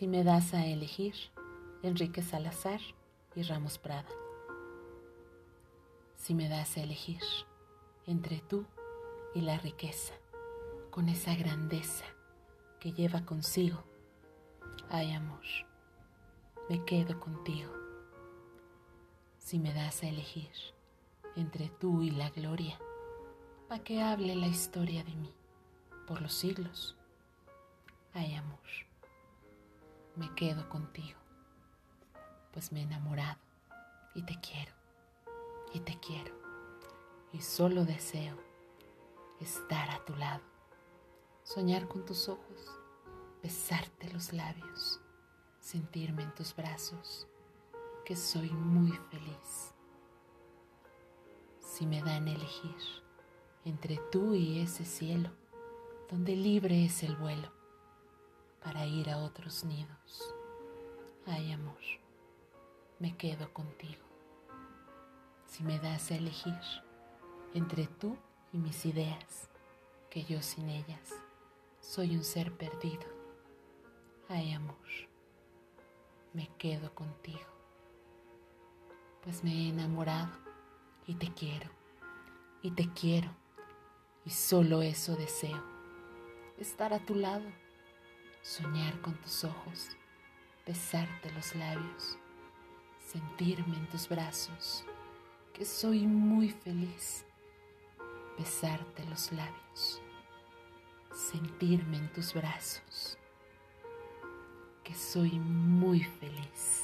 Si me das a elegir, Enrique Salazar y Ramos Prada. Si me das a elegir entre tú y la riqueza, con esa grandeza que lleva consigo, ay amor, me quedo contigo. Si me das a elegir entre tú y la gloria, para que hable la historia de mí por los siglos, ay amor me quedo contigo, pues me he enamorado y te quiero, y te quiero, y solo deseo estar a tu lado, soñar con tus ojos, besarte los labios, sentirme en tus brazos, que soy muy feliz. Si me dan elegir entre tú y ese cielo, donde libre es el vuelo, para ir a otros nidos. Ay amor, me quedo contigo. Si me das a elegir entre tú y mis ideas, que yo sin ellas soy un ser perdido. Ay amor, me quedo contigo, pues me he enamorado y te quiero, y te quiero, y solo eso deseo, estar a tu lado soñar con tus ojos, besarte los labios, sentirme en tus brazos, que soy muy feliz, besarte los labios, sentirme en tus brazos, que soy muy feliz.